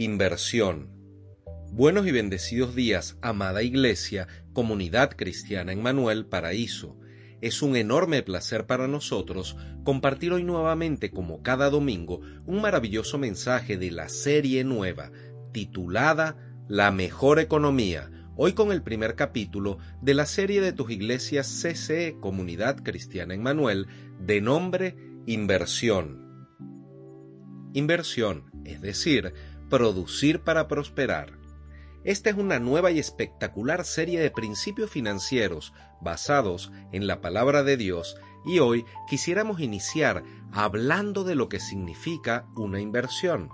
Inversión. Buenos y bendecidos días, amada Iglesia, comunidad cristiana en Manuel Paraíso. Es un enorme placer para nosotros compartir hoy nuevamente, como cada domingo, un maravilloso mensaje de la serie nueva, titulada La mejor economía, hoy con el primer capítulo de la serie de tus iglesias CCE, Comunidad Cristiana en Manuel, de nombre Inversión. Inversión, es decir, Producir para Prosperar. Esta es una nueva y espectacular serie de principios financieros basados en la palabra de Dios y hoy quisiéramos iniciar hablando de lo que significa una inversión.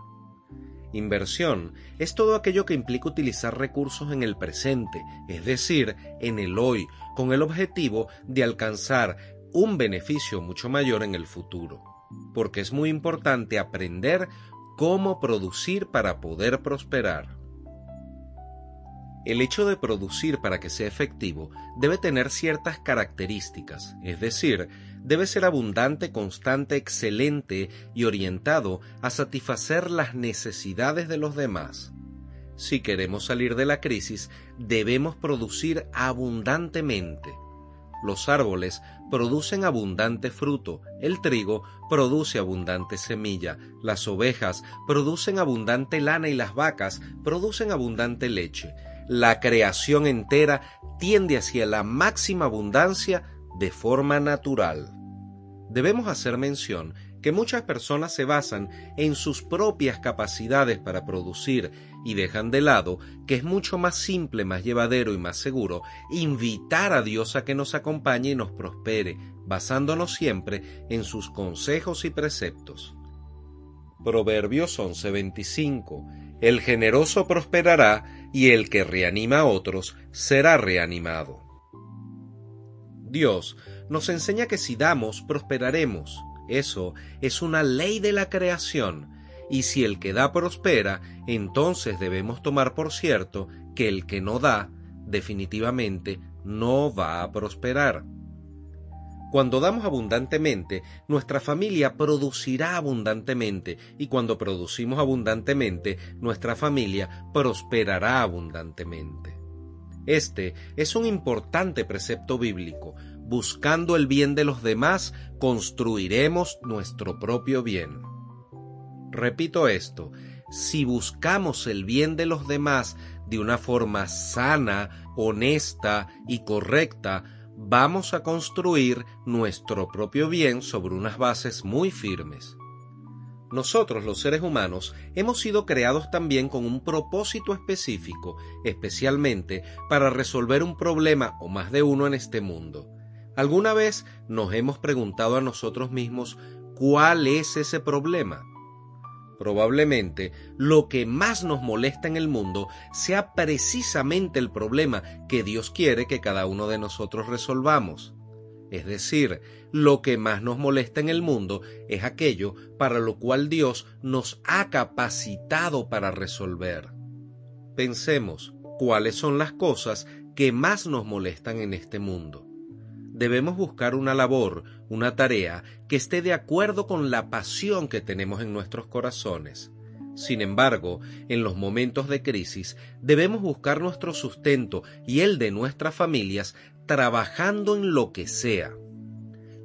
Inversión es todo aquello que implica utilizar recursos en el presente, es decir, en el hoy, con el objetivo de alcanzar un beneficio mucho mayor en el futuro. Porque es muy importante aprender cómo producir para poder prosperar. El hecho de producir para que sea efectivo debe tener ciertas características, es decir, debe ser abundante, constante, excelente y orientado a satisfacer las necesidades de los demás. Si queremos salir de la crisis, debemos producir abundantemente, los árboles producen abundante fruto, el trigo produce abundante semilla, las ovejas producen abundante lana y las vacas producen abundante leche. La creación entera tiende hacia la máxima abundancia de forma natural. Debemos hacer mención que muchas personas se basan en sus propias capacidades para producir y dejan de lado que es mucho más simple, más llevadero y más seguro invitar a Dios a que nos acompañe y nos prospere, basándonos siempre en sus consejos y preceptos. Proverbios 11:25 El generoso prosperará y el que reanima a otros será reanimado. Dios nos enseña que si damos, prosperaremos eso es una ley de la creación, y si el que da prospera, entonces debemos tomar por cierto que el que no da, definitivamente no va a prosperar. Cuando damos abundantemente, nuestra familia producirá abundantemente, y cuando producimos abundantemente, nuestra familia prosperará abundantemente. Este es un importante precepto bíblico, buscando el bien de los demás, construiremos nuestro propio bien. Repito esto, si buscamos el bien de los demás de una forma sana, honesta y correcta, vamos a construir nuestro propio bien sobre unas bases muy firmes. Nosotros los seres humanos hemos sido creados también con un propósito específico, especialmente para resolver un problema o más de uno en este mundo. ¿Alguna vez nos hemos preguntado a nosotros mismos cuál es ese problema? Probablemente lo que más nos molesta en el mundo sea precisamente el problema que Dios quiere que cada uno de nosotros resolvamos. Es decir, lo que más nos molesta en el mundo es aquello para lo cual Dios nos ha capacitado para resolver. Pensemos cuáles son las cosas que más nos molestan en este mundo debemos buscar una labor, una tarea que esté de acuerdo con la pasión que tenemos en nuestros corazones. Sin embargo, en los momentos de crisis debemos buscar nuestro sustento y el de nuestras familias trabajando en lo que sea.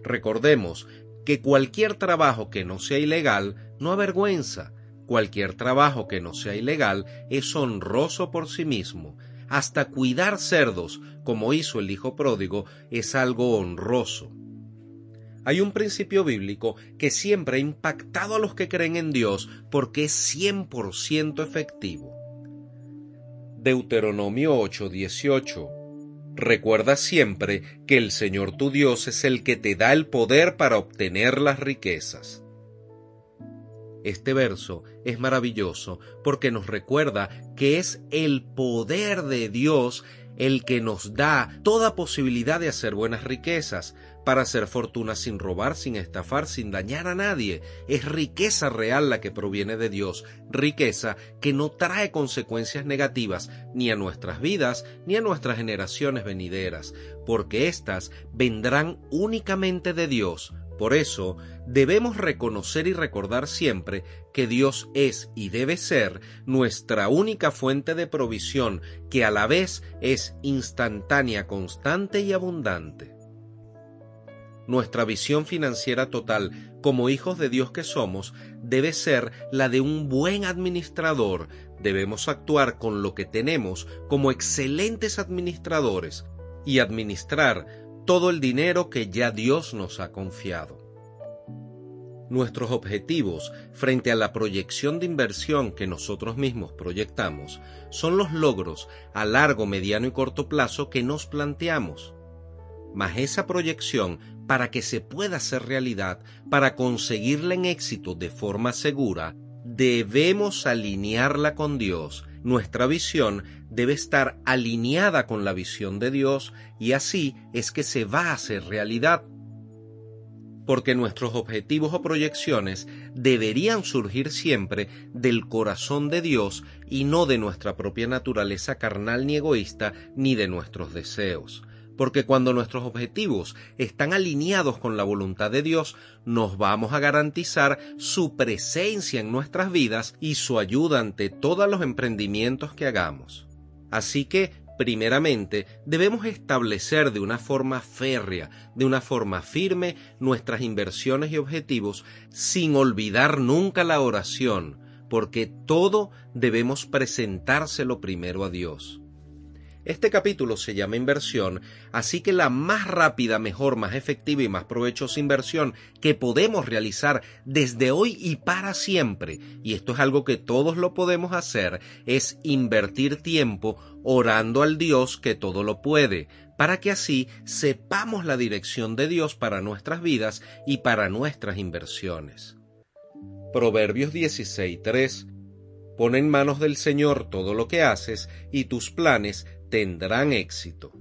Recordemos que cualquier trabajo que no sea ilegal no avergüenza, cualquier trabajo que no sea ilegal es honroso por sí mismo, hasta cuidar cerdos, como hizo el hijo pródigo, es algo honroso. Hay un principio bíblico que siempre ha impactado a los que creen en Dios porque es 100% efectivo. Deuteronomio 8:18 Recuerda siempre que el Señor tu Dios es el que te da el poder para obtener las riquezas. Este verso es maravilloso porque nos recuerda que es el poder de Dios el que nos da toda posibilidad de hacer buenas riquezas, para hacer fortuna sin robar, sin estafar, sin dañar a nadie. Es riqueza real la que proviene de Dios, riqueza que no trae consecuencias negativas ni a nuestras vidas ni a nuestras generaciones venideras, porque éstas vendrán únicamente de Dios, por eso, debemos reconocer y recordar siempre que Dios es y debe ser nuestra única fuente de provisión, que a la vez es instantánea, constante y abundante. Nuestra visión financiera total, como hijos de Dios que somos, debe ser la de un buen administrador. Debemos actuar con lo que tenemos como excelentes administradores y administrar todo el dinero que ya Dios nos ha confiado. Nuestros objetivos frente a la proyección de inversión que nosotros mismos proyectamos son los logros a largo, mediano y corto plazo que nos planteamos. Mas esa proyección, para que se pueda hacer realidad, para conseguirla en éxito de forma segura, debemos alinearla con Dios. Nuestra visión debe estar alineada con la visión de Dios y así es que se va a hacer realidad. Porque nuestros objetivos o proyecciones deberían surgir siempre del corazón de Dios y no de nuestra propia naturaleza carnal ni egoísta ni de nuestros deseos porque cuando nuestros objetivos están alineados con la voluntad de Dios, nos vamos a garantizar su presencia en nuestras vidas y su ayuda ante todos los emprendimientos que hagamos. Así que, primeramente, debemos establecer de una forma férrea, de una forma firme, nuestras inversiones y objetivos, sin olvidar nunca la oración, porque todo debemos presentárselo primero a Dios. Este capítulo se llama inversión, así que la más rápida, mejor, más efectiva y más provechosa inversión que podemos realizar desde hoy y para siempre, y esto es algo que todos lo podemos hacer, es invertir tiempo orando al Dios que todo lo puede, para que así sepamos la dirección de Dios para nuestras vidas y para nuestras inversiones. Proverbios 16:3 Pon en manos del Señor todo lo que haces y tus planes tendrán éxito.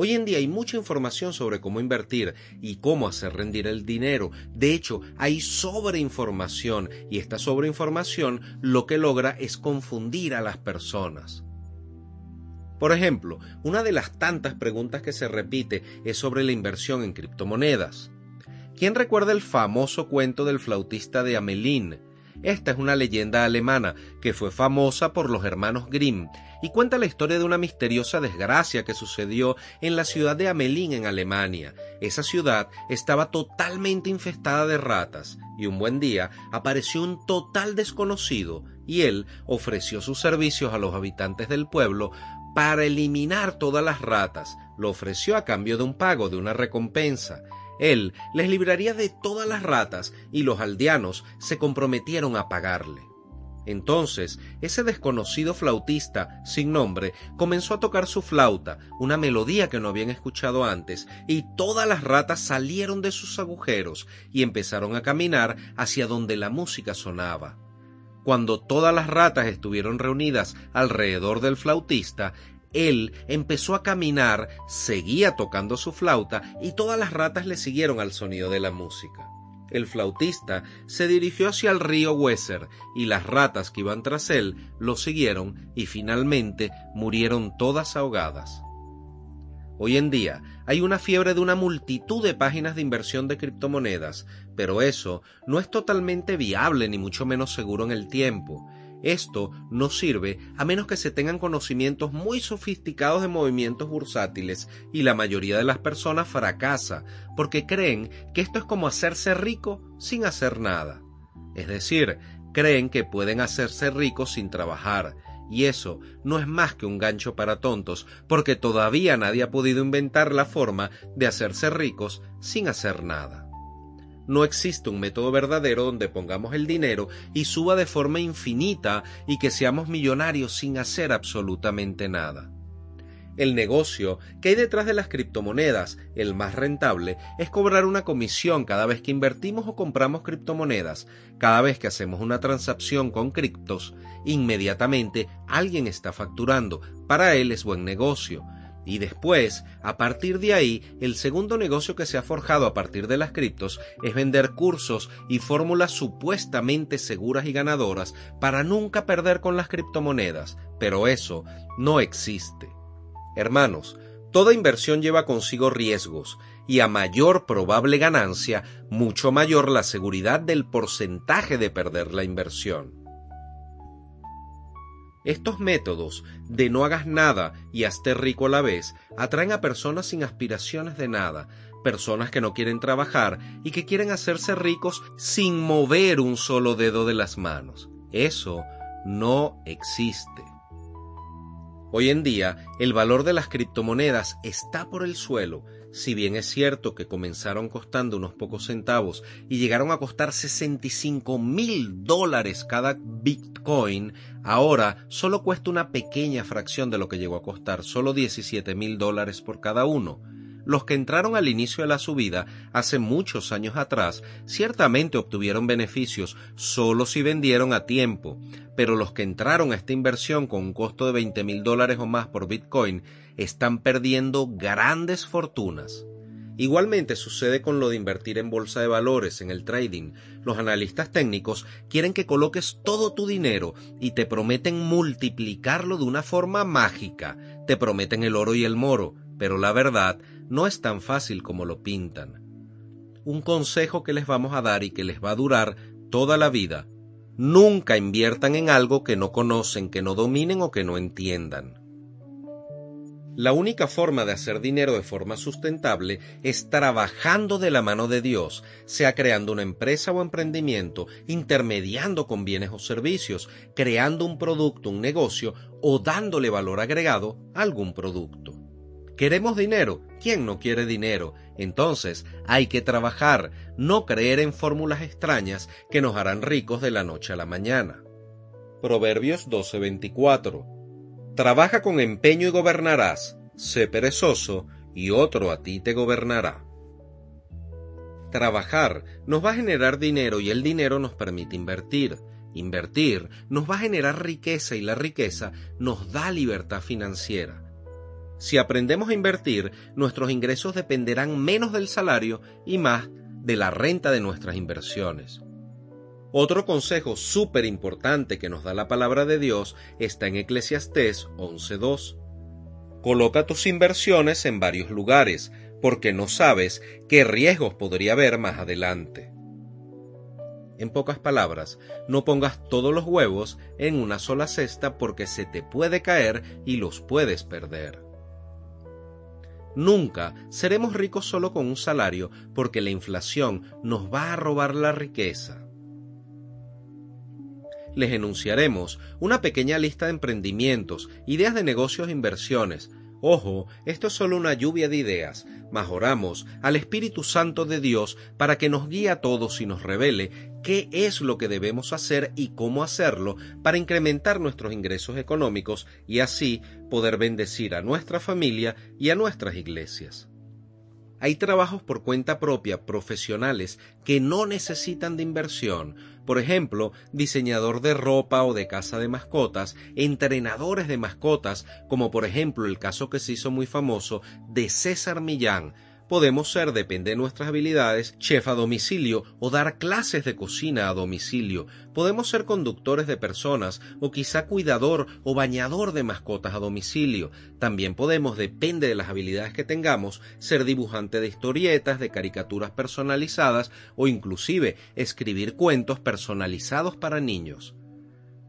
Hoy en día hay mucha información sobre cómo invertir y cómo hacer rendir el dinero. De hecho, hay sobreinformación y esta sobreinformación lo que logra es confundir a las personas. Por ejemplo, una de las tantas preguntas que se repite es sobre la inversión en criptomonedas. ¿Quién recuerda el famoso cuento del flautista de Amelín? Esta es una leyenda alemana que fue famosa por los hermanos Grimm y cuenta la historia de una misteriosa desgracia que sucedió en la ciudad de Amelín en Alemania. Esa ciudad estaba totalmente infestada de ratas y un buen día apareció un total desconocido y él ofreció sus servicios a los habitantes del pueblo para eliminar todas las ratas. Lo ofreció a cambio de un pago, de una recompensa. Él les libraría de todas las ratas y los aldeanos se comprometieron a pagarle. Entonces, ese desconocido flautista, sin nombre, comenzó a tocar su flauta, una melodía que no habían escuchado antes, y todas las ratas salieron de sus agujeros y empezaron a caminar hacia donde la música sonaba. Cuando todas las ratas estuvieron reunidas alrededor del flautista, él empezó a caminar, seguía tocando su flauta y todas las ratas le siguieron al sonido de la música. El flautista se dirigió hacia el río Weser y las ratas que iban tras él lo siguieron y finalmente murieron todas ahogadas. Hoy en día hay una fiebre de una multitud de páginas de inversión de criptomonedas, pero eso no es totalmente viable ni mucho menos seguro en el tiempo. Esto no sirve a menos que se tengan conocimientos muy sofisticados de movimientos bursátiles y la mayoría de las personas fracasa porque creen que esto es como hacerse rico sin hacer nada. Es decir, creen que pueden hacerse ricos sin trabajar, y eso no es más que un gancho para tontos, porque todavía nadie ha podido inventar la forma de hacerse ricos sin hacer nada. No existe un método verdadero donde pongamos el dinero y suba de forma infinita y que seamos millonarios sin hacer absolutamente nada. El negocio que hay detrás de las criptomonedas, el más rentable, es cobrar una comisión cada vez que invertimos o compramos criptomonedas. Cada vez que hacemos una transacción con criptos, inmediatamente alguien está facturando. Para él es buen negocio. Y después, a partir de ahí, el segundo negocio que se ha forjado a partir de las criptos es vender cursos y fórmulas supuestamente seguras y ganadoras para nunca perder con las criptomonedas. Pero eso no existe. Hermanos, toda inversión lleva consigo riesgos y a mayor probable ganancia, mucho mayor la seguridad del porcentaje de perder la inversión. Estos métodos de no hagas nada y hazte rico a la vez atraen a personas sin aspiraciones de nada, personas que no quieren trabajar y que quieren hacerse ricos sin mover un solo dedo de las manos. Eso no existe. Hoy en día, el valor de las criptomonedas está por el suelo. Si bien es cierto que comenzaron costando unos pocos centavos y llegaron a costar 65 mil dólares cada Bitcoin, ahora solo cuesta una pequeña fracción de lo que llegó a costar, solo 17 mil dólares por cada uno. Los que entraron al inicio de la subida hace muchos años atrás ciertamente obtuvieron beneficios solo si vendieron a tiempo, pero los que entraron a esta inversión con un costo de 20 mil dólares o más por Bitcoin están perdiendo grandes fortunas. Igualmente sucede con lo de invertir en bolsa de valores, en el trading. Los analistas técnicos quieren que coloques todo tu dinero y te prometen multiplicarlo de una forma mágica. Te prometen el oro y el moro, pero la verdad no es tan fácil como lo pintan. Un consejo que les vamos a dar y que les va a durar toda la vida. Nunca inviertan en algo que no conocen, que no dominen o que no entiendan. La única forma de hacer dinero de forma sustentable es trabajando de la mano de Dios, sea creando una empresa o emprendimiento, intermediando con bienes o servicios, creando un producto, un negocio o dándole valor agregado a algún producto. ¿Queremos dinero? ¿Quién no quiere dinero? Entonces hay que trabajar, no creer en fórmulas extrañas que nos harán ricos de la noche a la mañana. Proverbios 12:24 Trabaja con empeño y gobernarás, sé perezoso y otro a ti te gobernará. Trabajar nos va a generar dinero y el dinero nos permite invertir. Invertir nos va a generar riqueza y la riqueza nos da libertad financiera. Si aprendemos a invertir, nuestros ingresos dependerán menos del salario y más de la renta de nuestras inversiones. Otro consejo súper importante que nos da la palabra de Dios está en Eclesiastés 11.2. Coloca tus inversiones en varios lugares, porque no sabes qué riesgos podría haber más adelante. En pocas palabras, no pongas todos los huevos en una sola cesta porque se te puede caer y los puedes perder. Nunca seremos ricos solo con un salario porque la inflación nos va a robar la riqueza. Les enunciaremos una pequeña lista de emprendimientos, ideas de negocios e inversiones. Ojo, esto es solo una lluvia de ideas, mas oramos al Espíritu Santo de Dios para que nos guíe a todos y nos revele qué es lo que debemos hacer y cómo hacerlo para incrementar nuestros ingresos económicos y así poder bendecir a nuestra familia y a nuestras iglesias. Hay trabajos por cuenta propia profesionales que no necesitan de inversión, por ejemplo, diseñador de ropa o de casa de mascotas, entrenadores de mascotas, como por ejemplo el caso que se hizo muy famoso de César Millán, Podemos ser, depende de nuestras habilidades, chef a domicilio o dar clases de cocina a domicilio. Podemos ser conductores de personas o quizá cuidador o bañador de mascotas a domicilio. También podemos, depende de las habilidades que tengamos, ser dibujante de historietas, de caricaturas personalizadas o inclusive escribir cuentos personalizados para niños.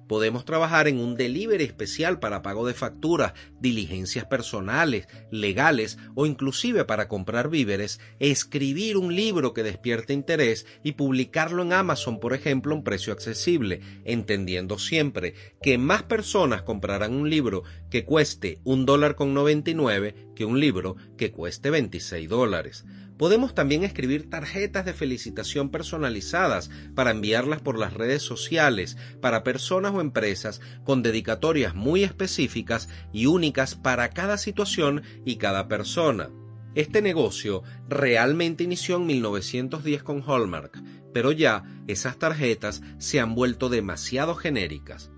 Podemos trabajar en un delivery especial para pago de facturas, diligencias personales, legales o inclusive para comprar víveres, escribir un libro que despierte interés y publicarlo en Amazon, por ejemplo, a un precio accesible, entendiendo siempre que más personas comprarán un libro que cueste un dólar con 99 que un libro que cueste 26 dólares. Podemos también escribir tarjetas de felicitación personalizadas para enviarlas por las redes sociales para personas o empresas con dedicatorias muy específicas y únicas para cada situación y cada persona. Este negocio realmente inició en 1910 con Hallmark, pero ya esas tarjetas se han vuelto demasiado genéricas.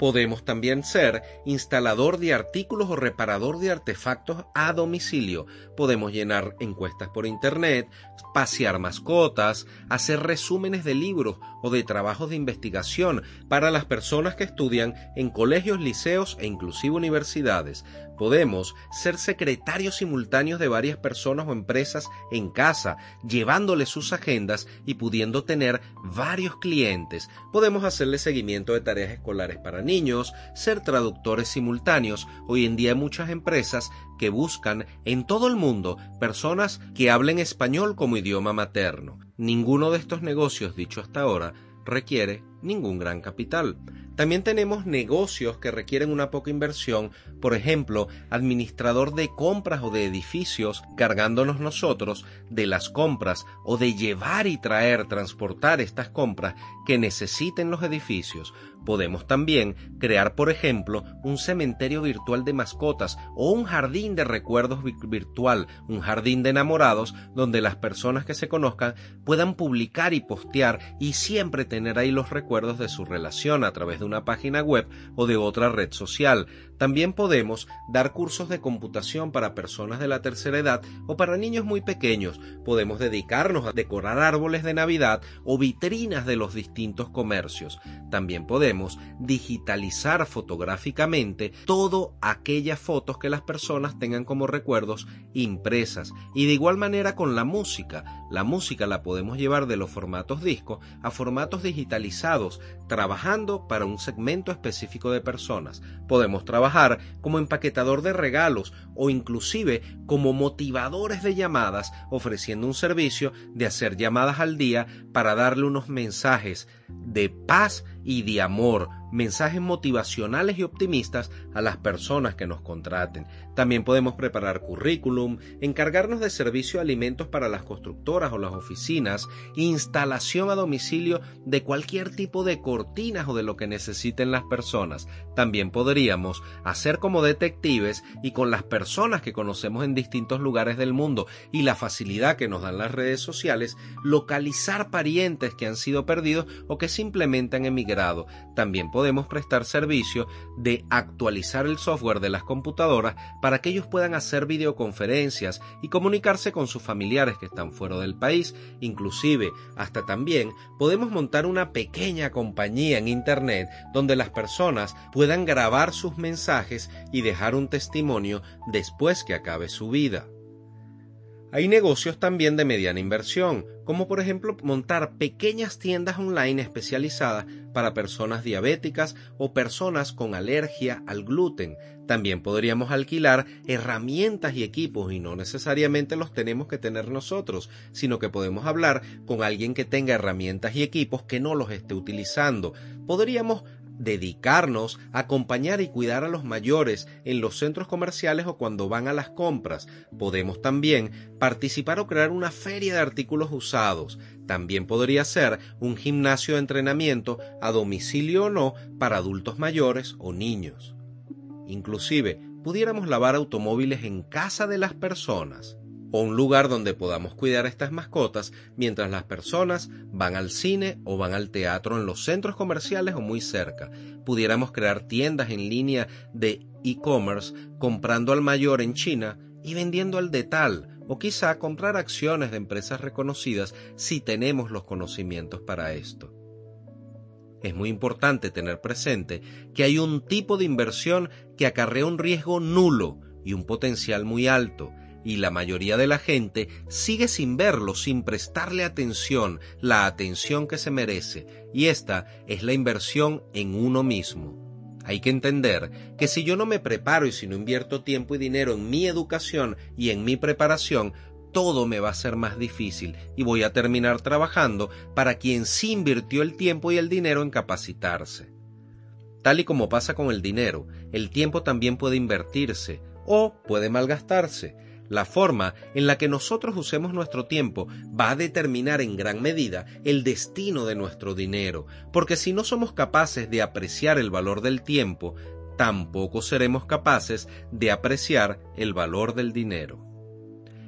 Podemos también ser instalador de artículos o reparador de artefactos a domicilio. Podemos llenar encuestas por Internet, pasear mascotas, hacer resúmenes de libros o de trabajos de investigación para las personas que estudian en colegios, liceos e inclusive universidades. Podemos ser secretarios simultáneos de varias personas o empresas en casa, llevándoles sus agendas y pudiendo tener varios clientes. Podemos hacerle seguimiento de tareas escolares para niños, ser traductores simultáneos. Hoy en día hay muchas empresas que buscan en todo el mundo personas que hablen español como idioma materno. Ninguno de estos negocios dicho hasta ahora requiere ningún gran capital. También tenemos negocios que requieren una poca inversión, por ejemplo, administrador de compras o de edificios, cargándonos nosotros de las compras o de llevar y traer, transportar estas compras que necesiten los edificios. Podemos también crear, por ejemplo, un cementerio virtual de mascotas o un jardín de recuerdos virtual, un jardín de enamorados donde las personas que se conozcan puedan publicar y postear y siempre tener ahí los recuerdos de su relación a través de una página web o de otra red social. También podemos dar cursos de computación para personas de la tercera edad o para niños muy pequeños. Podemos dedicarnos a decorar árboles de Navidad o vitrinas de los distintos comercios. También podemos digitalizar fotográficamente todo aquellas fotos que las personas tengan como recuerdos impresas. Y de igual manera con la música. La música la podemos llevar de los formatos disco a formatos digitalizados, trabajando para un segmento específico de personas. Podemos trabajar como empaquetador de regalos o inclusive como motivadores de llamadas, ofreciendo un servicio de hacer llamadas al día para darle unos mensajes de paz y de amor, mensajes motivacionales y optimistas a las personas que nos contraten. También podemos preparar currículum, encargarnos de servicio de alimentos para las constructoras o las oficinas, instalación a domicilio de cualquier tipo de cortinas o de lo que necesiten las personas. También podríamos hacer como detectives y con las personas que conocemos en distintos lugares del mundo y la facilidad que nos dan las redes sociales, localizar parientes que han sido perdidos o que simplemente han emigrado. También prestar servicio de actualizar el software de las computadoras para que ellos puedan hacer videoconferencias y comunicarse con sus familiares que están fuera del país. Inclusive, hasta también podemos montar una pequeña compañía en Internet donde las personas puedan grabar sus mensajes y dejar un testimonio después que acabe su vida. Hay negocios también de mediana inversión, como por ejemplo montar pequeñas tiendas online especializadas para personas diabéticas o personas con alergia al gluten. También podríamos alquilar herramientas y equipos y no necesariamente los tenemos que tener nosotros, sino que podemos hablar con alguien que tenga herramientas y equipos que no los esté utilizando. Podríamos dedicarnos a acompañar y cuidar a los mayores en los centros comerciales o cuando van a las compras. Podemos también participar o crear una feria de artículos usados. También podría ser un gimnasio de entrenamiento a domicilio o no para adultos mayores o niños. Inclusive, pudiéramos lavar automóviles en casa de las personas o un lugar donde podamos cuidar a estas mascotas mientras las personas van al cine o van al teatro en los centros comerciales o muy cerca. Pudiéramos crear tiendas en línea de e-commerce comprando al mayor en China y vendiendo al de tal, o quizá comprar acciones de empresas reconocidas si tenemos los conocimientos para esto. Es muy importante tener presente que hay un tipo de inversión que acarrea un riesgo nulo y un potencial muy alto, y la mayoría de la gente sigue sin verlo, sin prestarle atención, la atención que se merece, y esta es la inversión en uno mismo. Hay que entender que si yo no me preparo y si no invierto tiempo y dinero en mi educación y en mi preparación, todo me va a ser más difícil y voy a terminar trabajando para quien sí invirtió el tiempo y el dinero en capacitarse. Tal y como pasa con el dinero, el tiempo también puede invertirse o puede malgastarse La forma en la que nosotros usemos nuestro tiempo va a determinar en gran medida el destino de nuestro dinero, porque si no somos capaces de apreciar el valor del tiempo, tampoco seremos capaces de apreciar el valor del dinero.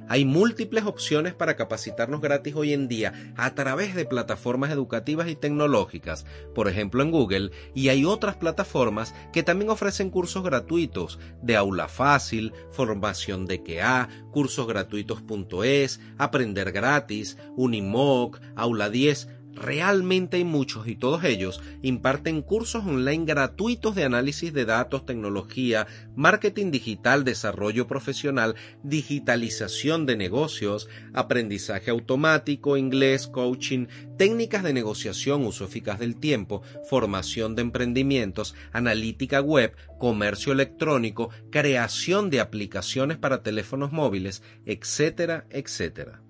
Hay múltiples opciones para capacitarnos gratis hoy en día a través de plataformas educativas y tecnológicas, por ejemplo en Google, y hay otras plataformas que también ofrecen cursos gratuitos de aula fácil, formación de QA, cursosgratuitos.es, aprender gratis, Unimoc, aula 10, Realmente hay muchos y todos ellos imparten cursos online gratuitos de análisis de datos, tecnología, marketing digital, desarrollo profesional, digitalización de negocios, aprendizaje automático, inglés, coaching, técnicas de negociación, uso eficaz del tiempo, formación de emprendimientos, analítica web, comercio electrónico, creación de aplicaciones para teléfonos móviles, etcétera, etcétera.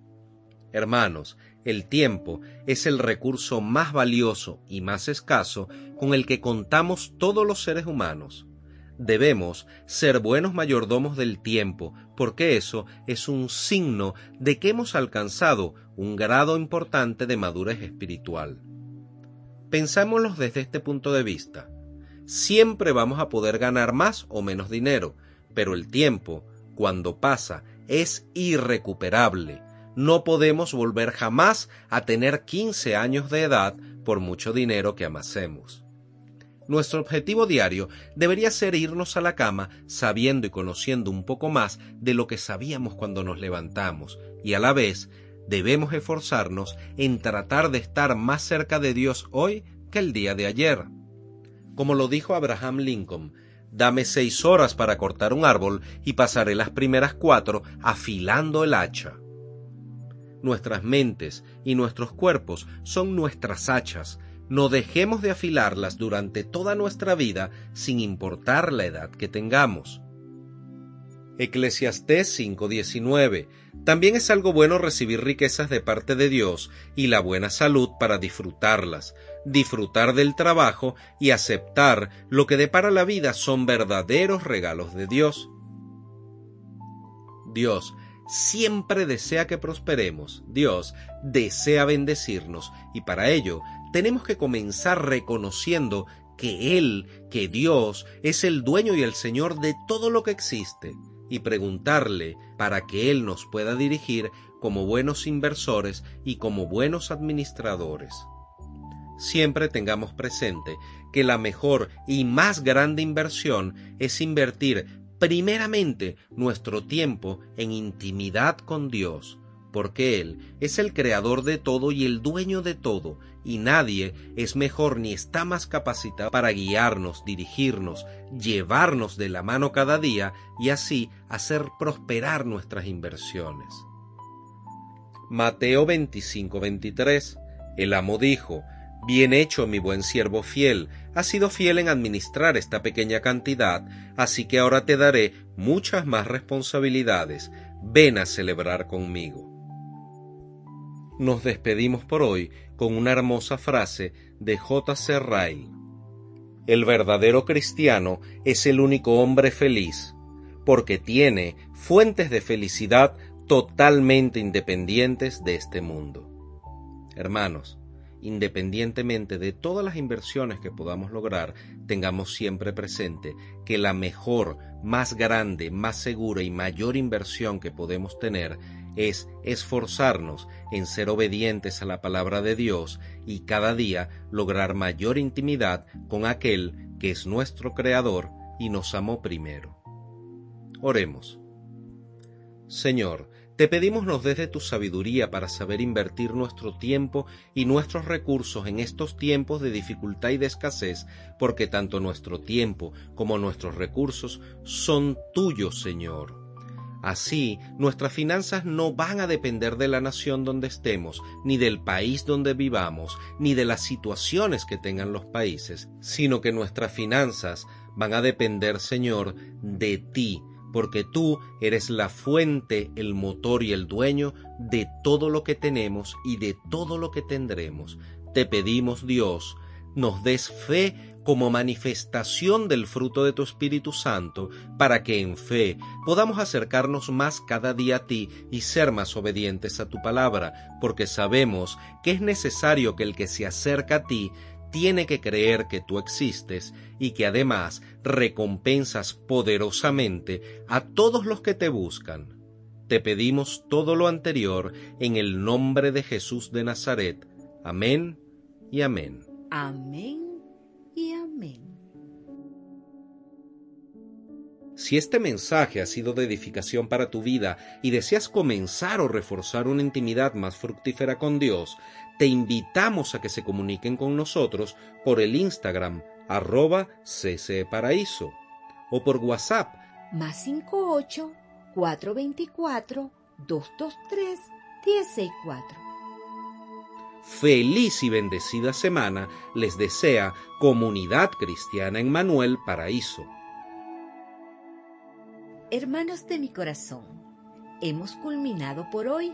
Hermanos, el tiempo es el recurso más valioso y más escaso con el que contamos todos los seres humanos. Debemos ser buenos mayordomos del tiempo, porque eso es un signo de que hemos alcanzado un grado importante de madurez espiritual. Pensámoslo desde este punto de vista. Siempre vamos a poder ganar más o menos dinero, pero el tiempo, cuando pasa, es irrecuperable no podemos volver jamás a tener 15 años de edad por mucho dinero que amasemos. Nuestro objetivo diario debería ser irnos a la cama sabiendo y conociendo un poco más de lo que sabíamos cuando nos levantamos y a la vez debemos esforzarnos en tratar de estar más cerca de Dios hoy que el día de ayer. Como lo dijo Abraham Lincoln, dame seis horas para cortar un árbol y pasaré las primeras cuatro afilando el hacha nuestras mentes y nuestros cuerpos son nuestras hachas. No dejemos de afilarlas durante toda nuestra vida sin importar la edad que tengamos. Eclesiastés 5:19 También es algo bueno recibir riquezas de parte de Dios y la buena salud para disfrutarlas. Disfrutar del trabajo y aceptar lo que depara la vida son verdaderos regalos de Dios. Dios siempre desea que prosperemos. Dios desea bendecirnos y para ello tenemos que comenzar reconociendo que Él, que Dios, es el dueño y el Señor de todo lo que existe y preguntarle para que Él nos pueda dirigir como buenos inversores y como buenos administradores. Siempre tengamos presente que la mejor y más grande inversión es invertir primeramente nuestro tiempo en intimidad con Dios, porque Él es el creador de todo y el dueño de todo, y nadie es mejor ni está más capacitado para guiarnos, dirigirnos, llevarnos de la mano cada día y así hacer prosperar nuestras inversiones. Mateo 25-23 El amo dijo, Bien hecho, mi buen siervo fiel, has sido fiel en administrar esta pequeña cantidad, así que ahora te daré muchas más responsabilidades. Ven a celebrar conmigo. Nos despedimos por hoy con una hermosa frase de J. C. Ryle. El verdadero cristiano es el único hombre feliz, porque tiene fuentes de felicidad totalmente independientes de este mundo. Hermanos, independientemente de todas las inversiones que podamos lograr, tengamos siempre presente que la mejor, más grande, más segura y mayor inversión que podemos tener es esforzarnos en ser obedientes a la palabra de Dios y cada día lograr mayor intimidad con aquel que es nuestro Creador y nos amó primero. Oremos. Señor, te pedimos nos des de tu sabiduría para saber invertir nuestro tiempo y nuestros recursos en estos tiempos de dificultad y de escasez, porque tanto nuestro tiempo como nuestros recursos son tuyos, Señor. Así, nuestras finanzas no van a depender de la nación donde estemos, ni del país donde vivamos, ni de las situaciones que tengan los países, sino que nuestras finanzas van a depender, Señor, de ti, porque tú eres la fuente, el motor y el dueño de todo lo que tenemos y de todo lo que tendremos. Te pedimos, Dios, nos des fe como manifestación del fruto de tu Espíritu Santo, para que en fe podamos acercarnos más cada día a ti y ser más obedientes a tu palabra, porque sabemos que es necesario que el que se acerca a ti tiene que creer que tú existes y que además recompensas poderosamente a todos los que te buscan. Te pedimos todo lo anterior en el nombre de Jesús de Nazaret. Amén y amén. Amén y amén. Si este mensaje ha sido de edificación para tu vida y deseas comenzar o reforzar una intimidad más fructífera con Dios, te invitamos a que se comuniquen con nosotros por el Instagram arroba ccparaíso o por WhatsApp más 58 424 223 164. Feliz y bendecida semana les desea Comunidad Cristiana en Manuel Paraíso. Hermanos de mi corazón, hemos culminado por hoy.